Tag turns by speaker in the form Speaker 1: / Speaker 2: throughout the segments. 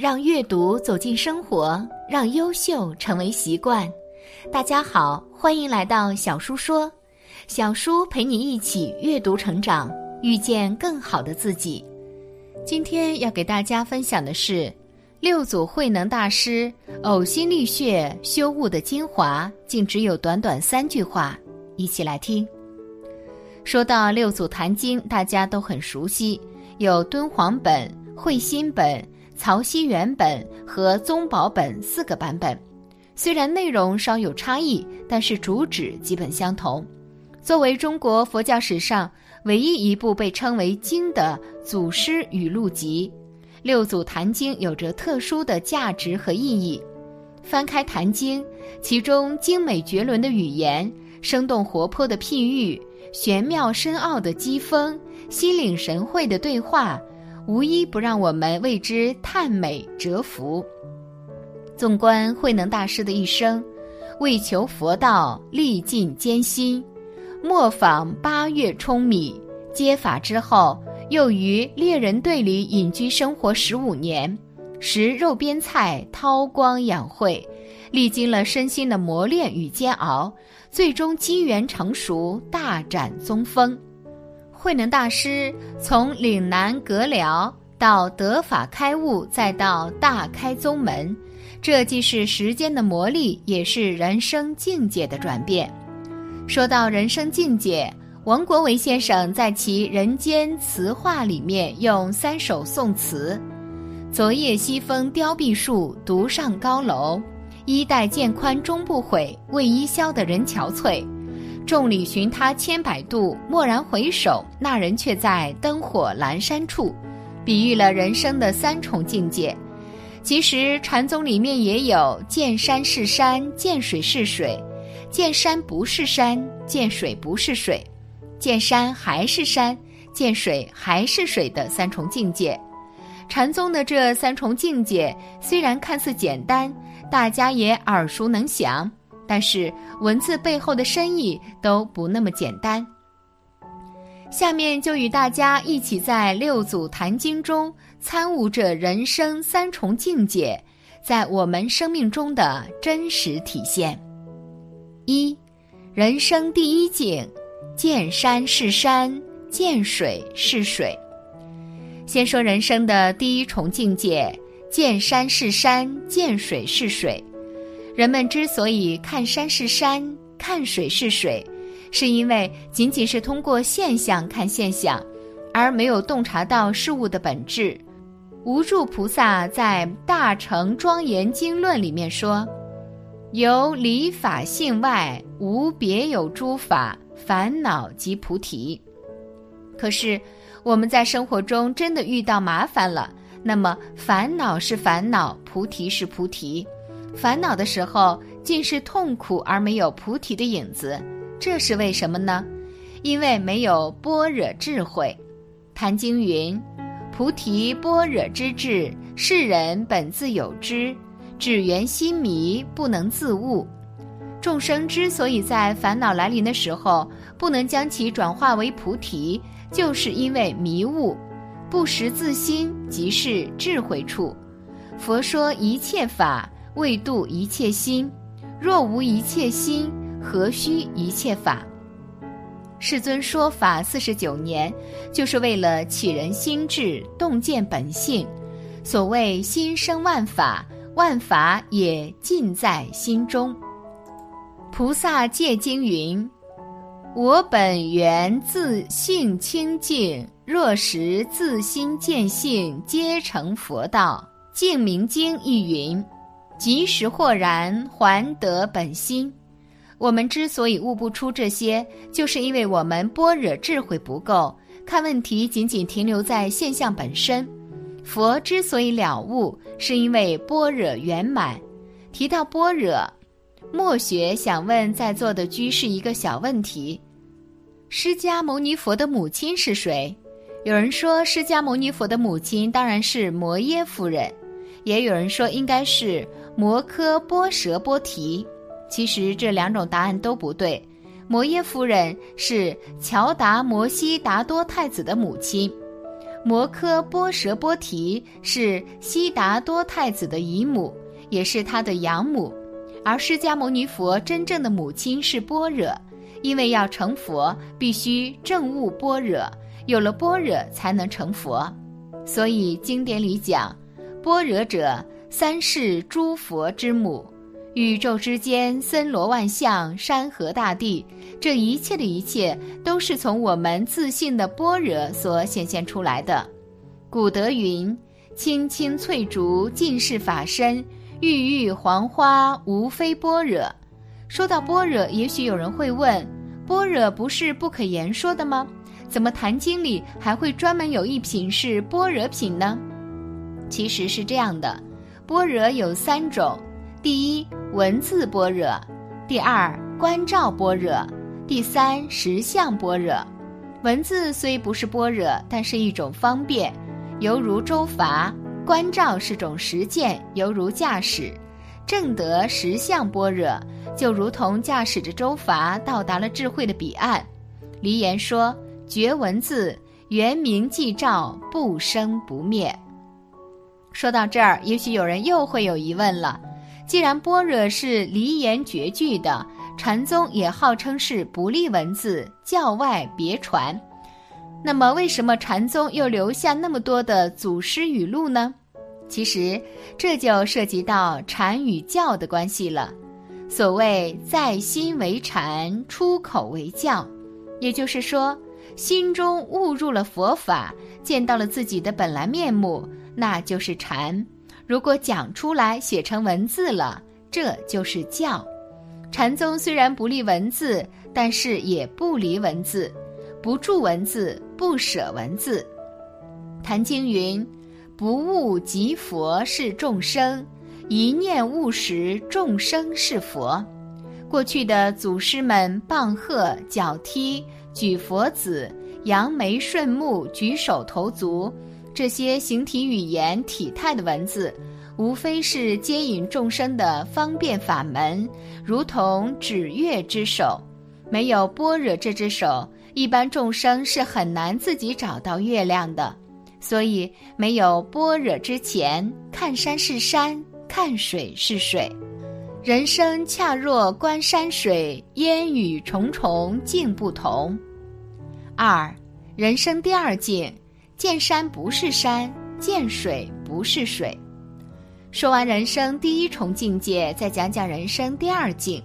Speaker 1: 让阅读走进生活，让优秀成为习惯。大家好，欢迎来到小叔说，小叔陪你一起阅读成长，遇见更好的自己。今天要给大家分享的是六祖慧能大师呕心沥血修悟的精华，竟只有短短三句话，一起来听。说到六祖坛经，大家都很熟悉，有敦煌本、慧心本。曹溪原本和宗宝本四个版本，虽然内容稍有差异，但是主旨基本相同。作为中国佛教史上唯一一部被称为经的祖师语录集，《六祖坛经》有着特殊的价值和意义。翻开《坛经》，其中精美绝伦的语言、生动活泼的譬喻、玄妙深奥的机锋、心领神会的对话。无一不让我们为之叹美折服。纵观慧能大师的一生，为求佛道历尽艰辛，磨坊八月舂米，接法之后，又于猎人队里隐居生活十五年，食肉边菜，韬光养晦，历经了身心的磨练与煎熬，最终机缘成熟，大展宗风。慧能大师从岭南阁僚到得法开悟，再到大开宗门，这既是时间的磨砺，也是人生境界的转变。说到人生境界，王国维先生在其《人间词话》里面用三首宋词：“昨夜西风凋碧树，独上高楼。衣带渐宽终不悔，为伊消得人憔悴。”众里寻他千百度，蓦然回首，那人却在灯火阑珊处，比喻了人生的三重境界。其实禅宗里面也有见山是山，见水是水；见山不是山，见水不是水；见山还是山，见水还是水的三重境界。禅宗的这三重境界虽然看似简单，大家也耳熟能详。但是文字背后的深意都不那么简单。下面就与大家一起在六祖坛经中参悟这人生三重境界在我们生命中的真实体现。一，人生第一境，见山是山，见水是水。先说人生的第一重境界，见山是山，见水是水。人们之所以看山是山，看水是水，是因为仅仅是通过现象看现象，而没有洞察到事物的本质。无著菩萨在《大乘庄严经论》里面说：“由理法性外，无别有诸法，烦恼即菩提。”可是我们在生活中真的遇到麻烦了，那么烦恼是烦恼，菩提是菩提。烦恼的时候，尽是痛苦而没有菩提的影子，这是为什么呢？因为没有般若智慧。谭经云：“菩提般若之智，世人本自有之，只缘心迷，不能自悟。”众生之所以在烦恼来临的时候不能将其转化为菩提，就是因为迷悟。不识自心，即是智慧处。佛说一切法。为度一切心，若无一切心，何须一切法？世尊说法四十九年，就是为了启人心智，洞见本性。所谓心生万法，万法也尽在心中。菩萨戒经云：“我本源自性清净，若识自心见性，皆成佛道。”净明经亦云。及时豁然还得本心，我们之所以悟不出这些，就是因为我们般若智慧不够，看问题仅仅停留在现象本身。佛之所以了悟，是因为般若圆满。提到般若，墨学想问在座的居士一个小问题：释迦牟尼佛的母亲是谁？有人说，释迦牟尼佛的母亲当然是摩耶夫人，也有人说应该是摩诃波舍波提。其实这两种答案都不对。摩耶夫人是乔达摩悉达多太子的母亲，摩诃波舍波提是悉达多太子的姨母，也是他的养母。而释迦牟尼佛真正的母亲是般若，因为要成佛，必须证悟般若。有了般若，才能成佛，所以经典里讲，般若者，三世诸佛之母，宇宙之间森罗万象、山河大地，这一切的一切，都是从我们自信的般若所显现出来的。古德云：“青青翠竹尽是法身，郁郁黄花无非般若。”说到般若，也许有人会问：般若不是不可言说的吗？怎么《坛经》里还会专门有一品是般若品呢？其实是这样的，般若有三种：第一，文字般若；第二，观照般若；第三，实相般若。文字虽不是般若，但是一种方便，犹如舟筏；观照是种实践，犹如驾驶。正得实相般若，就如同驾驶着舟筏到达了智慧的彼岸。梨言说。绝文字，原名寂照，不生不灭。说到这儿，也许有人又会有疑问了：既然般若是离言绝句的，禅宗也号称是不立文字，教外别传，那么为什么禅宗又留下那么多的祖师语录呢？其实这就涉及到禅与教的关系了。所谓在心为禅，出口为教，也就是说。心中悟入了佛法，见到了自己的本来面目，那就是禅。如果讲出来，写成文字了，这就是教。禅宗虽然不立文字，但是也不离文字，不著文字，不舍文字。坛经云：“不悟即佛是众生，一念悟时众生是佛。”过去的祖师们棒喝、脚踢。举佛子、扬眉顺目、举手投足，这些形体语言、体态的文字，无非是接引众生的方便法门，如同指月之手。没有般若这只手，一般众生是很难自己找到月亮的。所以，没有般若之前，看山是山，看水是水。人生恰若观山水，烟雨重重，境不同。二，人生第二境，见山不是山，见水不是水。说完人生第一重境界，再讲讲人生第二境。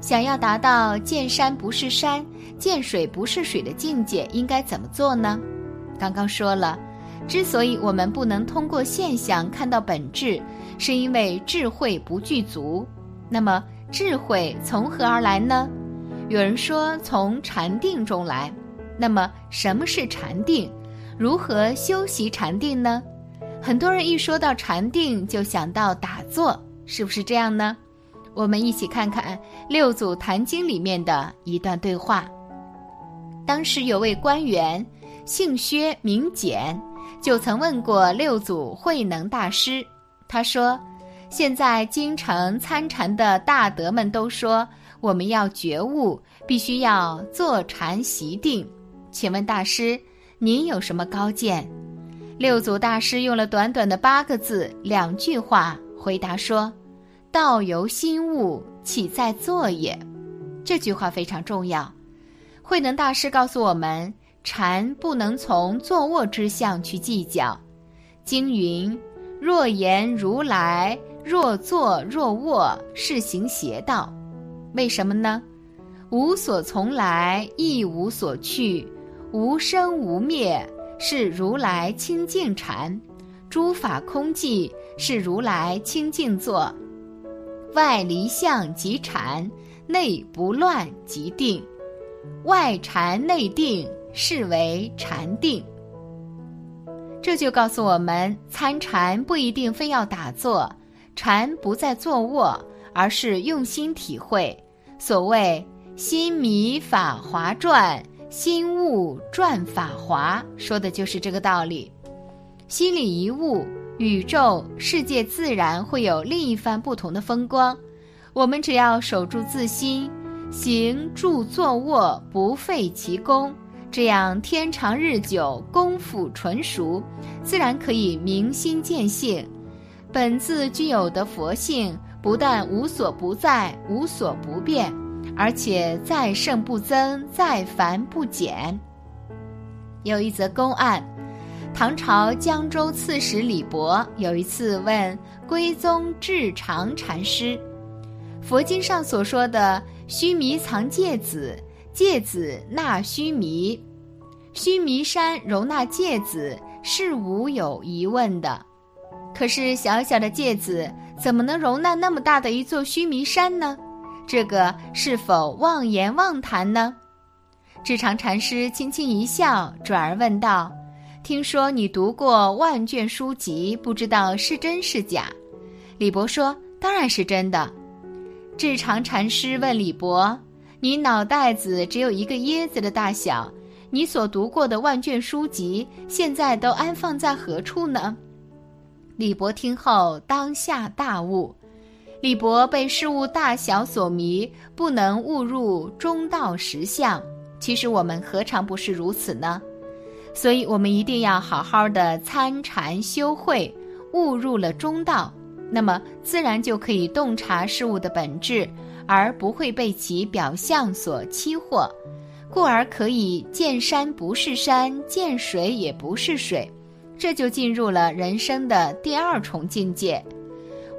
Speaker 1: 想要达到见山不是山，见水不是水的境界，应该怎么做呢？刚刚说了，之所以我们不能通过现象看到本质，是因为智慧不具足。那么智慧从何而来呢？有人说从禅定中来。那么什么是禅定？如何修习禅定呢？很多人一说到禅定就想到打坐，是不是这样呢？我们一起看看《六祖坛经》里面的一段对话。当时有位官员，姓薛名简，就曾问过六祖慧能大师。他说。现在京城参禅的大德们都说，我们要觉悟，必须要坐禅习定。请问大师，您有什么高见？六祖大师用了短短的八个字、两句话回答说：“道由心悟，岂在坐也？”这句话非常重要。慧能大师告诉我们，禅不能从坐卧之相去计较。经云：“若言如来。”若坐若卧是行邪道，为什么呢？无所从来，亦无所去，无生无灭，是如来清净禅；诸法空寂，是如来清净坐。外离相即禅，内不乱即定。外禅内定，是为禅定。这就告诉我们，参禅不一定非要打坐，禅不在坐卧，而是用心体会。所谓“心迷法华转，心悟转法华”，说的就是这个道理。心里一悟，宇宙世界自然会有另一番不同的风光。我们只要守住自心，行住坐卧不废其功。这样天长日久，功夫纯熟，自然可以明心见性。本自具有的佛性，不但无所不在、无所不变，而且再胜不增，再繁不减。有一则公案：唐朝江州刺史李博有一次问归宗智常禅师：“佛经上所说的须弥藏芥子。”芥子纳须弥，须弥山容纳芥子是无有疑问的。可是小小的芥子怎么能容纳那么大的一座须弥山呢？这个是否妄言妄谈呢？智常禅师轻轻一笑，转而问道：“听说你读过万卷书籍，不知道是真是假？”李博说：“当然是真的。”智常禅师问李博。你脑袋子只有一个椰子的大小，你所读过的万卷书籍，现在都安放在何处呢？李博听后当下大悟。李博被事物大小所迷，不能悟入中道实相。其实我们何尝不是如此呢？所以我们一定要好好的参禅修慧，悟入了中道，那么自然就可以洞察事物的本质。而不会被其表象所欺惑，故而可以见山不是山，见水也不是水，这就进入了人生的第二重境界。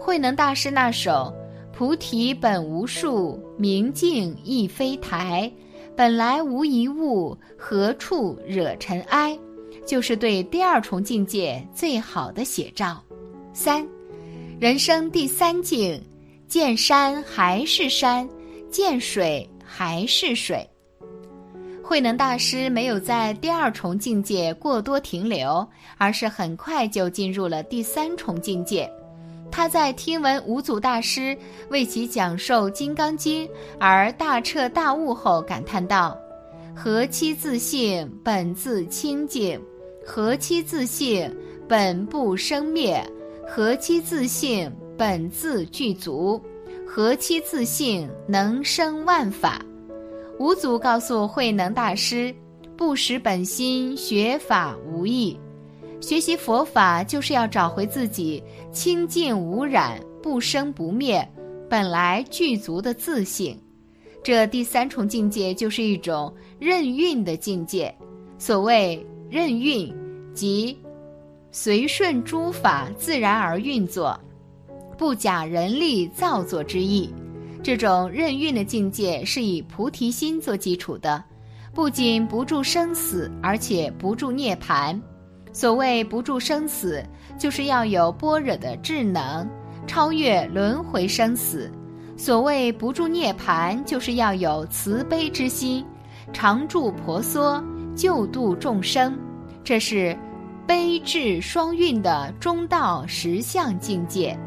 Speaker 1: 慧能大师那首“菩提本无树，明镜亦非台，本来无一物，何处惹尘埃”，就是对第二重境界最好的写照。三，人生第三境。见山还是山，见水还是水。慧能大师没有在第二重境界过多停留，而是很快就进入了第三重境界。他在听闻五祖大师为其讲授《金刚经》而大彻大悟后，感叹道：“何其自性，本自清净；何其自性，本不生灭；何其自性。”本自具足，何其自性能生万法。五祖告诉慧能大师：不识本心，学法无益。学习佛法就是要找回自己清净无染、不生不灭、本来具足的自性。这第三重境界就是一种任运的境界。所谓任运，即随顺诸法自然而运作。不假人力造作之意，这种任运的境界是以菩提心做基础的，不仅不住生死，而且不住涅槃。所谓不住生死，就是要有般若的智能，超越轮回生死；所谓不住涅槃，就是要有慈悲之心，常住婆娑，救度众生。这是悲智双运的中道实相境界。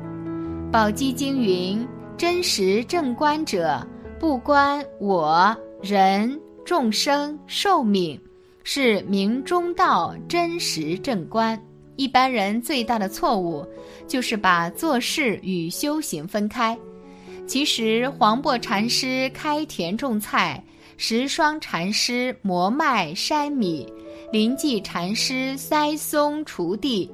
Speaker 1: 宝积经云：“真实正观者，不观我人众生寿命，是明中道真实正观。”一般人最大的错误，就是把做事与修行分开。其实，黄檗禅师开田种菜，石霜禅师磨麦筛米，临济禅师栽松锄地。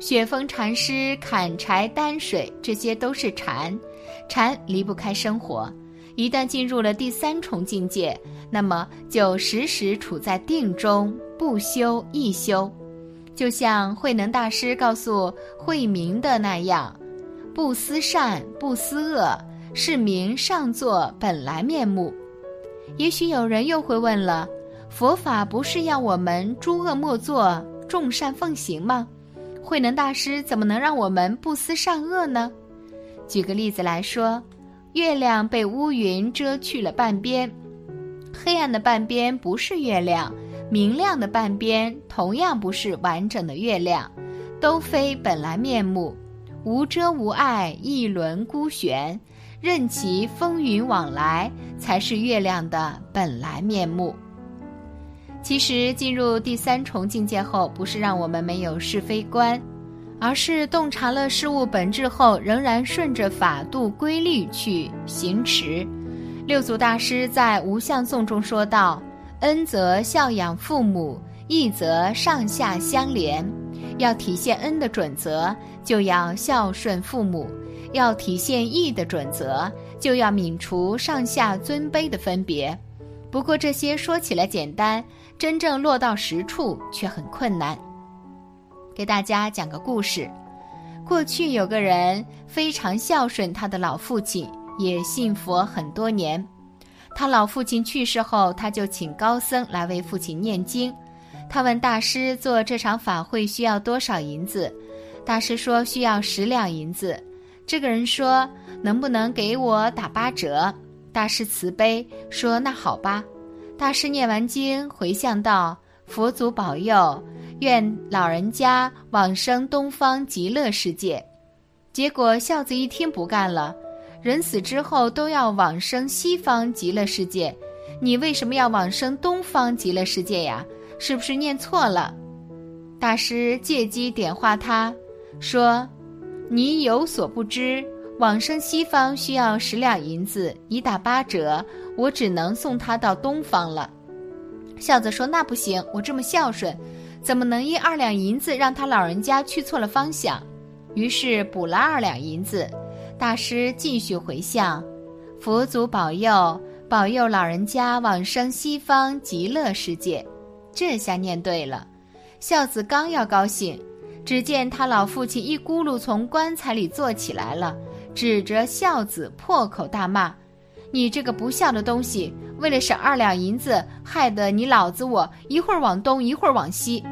Speaker 1: 雪峰禅师砍柴担水，这些都是禅。禅离不开生活，一旦进入了第三重境界，那么就时时处在定中，不修亦修。就像慧能大师告诉慧明的那样：“不思善，不思恶，是明上座本来面目。”也许有人又会问了：佛法不是要我们诸恶莫作，众善奉行吗？慧能大师怎么能让我们不思善恶呢？举个例子来说，月亮被乌云遮去了半边，黑暗的半边不是月亮，明亮的半边同样不是完整的月亮，都非本来面目，无遮无碍，一轮孤悬，任其风云往来，才是月亮的本来面目。其实进入第三重境界后，不是让我们没有是非观。而是洞察了事物本质后，仍然顺着法度规律去行持。六祖大师在《无相颂》中说道：“恩则孝养父母，义则上下相连。要体现恩的准则，就要孝顺父母；要体现义的准则，就要泯除上下尊卑的分别。不过这些说起来简单，真正落到实处却很困难。”给大家讲个故事。过去有个人非常孝顺他的老父亲，也信佛很多年。他老父亲去世后，他就请高僧来为父亲念经。他问大师做这场法会需要多少银子？大师说需要十两银子。这个人说能不能给我打八折？大师慈悲说那好吧。大师念完经回向道：“佛祖保佑。”愿老人家往生东方极乐世界。结果孝子一听不干了，人死之后都要往生西方极乐世界，你为什么要往生东方极乐世界呀？是不是念错了？大师借机点化他，说：“你有所不知，往生西方需要十两银子，你打八折，我只能送他到东方了。”孝子说：“那不行，我这么孝顺。”怎么能因二两银子让他老人家去错了方向？于是补了二两银子。大师继续回向，佛祖保佑，保佑老人家往生西方极乐世界。这下念对了。孝子刚要高兴，只见他老父亲一咕噜从棺材里坐起来了，指着孝子破口大骂：“你这个不孝的东西！”为了省二两银子，害得你老子我一会儿往东，一会儿往西，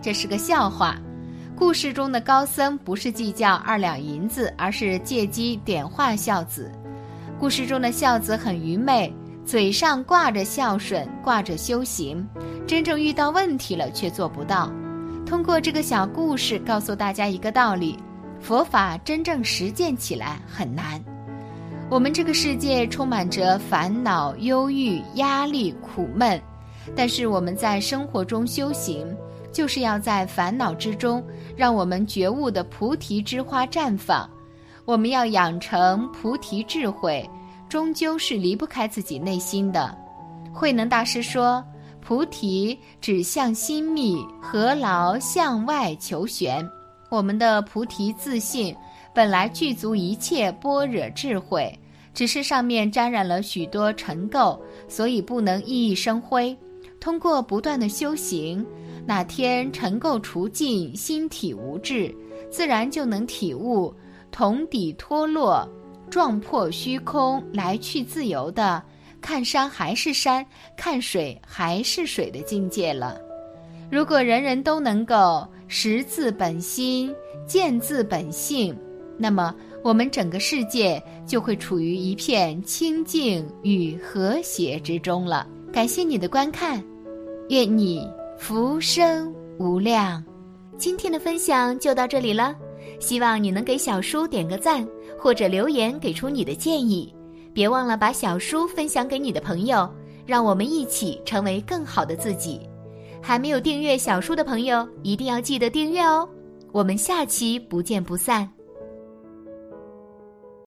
Speaker 1: 这是个笑话。故事中的高僧不是计较二两银子，而是借机点化孝子。故事中的孝子很愚昧，嘴上挂着孝顺，挂着修行，真正遇到问题了却做不到。通过这个小故事，告诉大家一个道理：佛法真正实践起来很难。我们这个世界充满着烦恼、忧郁、压力、苦闷，但是我们在生活中修行，就是要在烦恼之中，让我们觉悟的菩提之花绽放。我们要养成菩提智慧，终究是离不开自己内心的。慧能大师说：“菩提指向心密，何劳向外求玄？”我们的菩提自信。本来具足一切般若智慧，只是上面沾染了许多尘垢，所以不能熠熠生辉。通过不断的修行，哪天尘垢除尽，心体无滞，自然就能体悟铜底脱落，撞破虚空，来去自由的看山还是山，看水还是水的境界了。如果人人都能够识自本心，见自本性。那么，我们整个世界就会处于一片清净与和谐之中了。感谢你的观看，愿你福生无量。今天的分享就到这里了，希望你能给小叔点个赞，或者留言给出你的建议。别忘了把小叔分享给你的朋友，让我们一起成为更好的自己。还没有订阅小叔的朋友，一定要记得订阅哦。我们下期不见不散。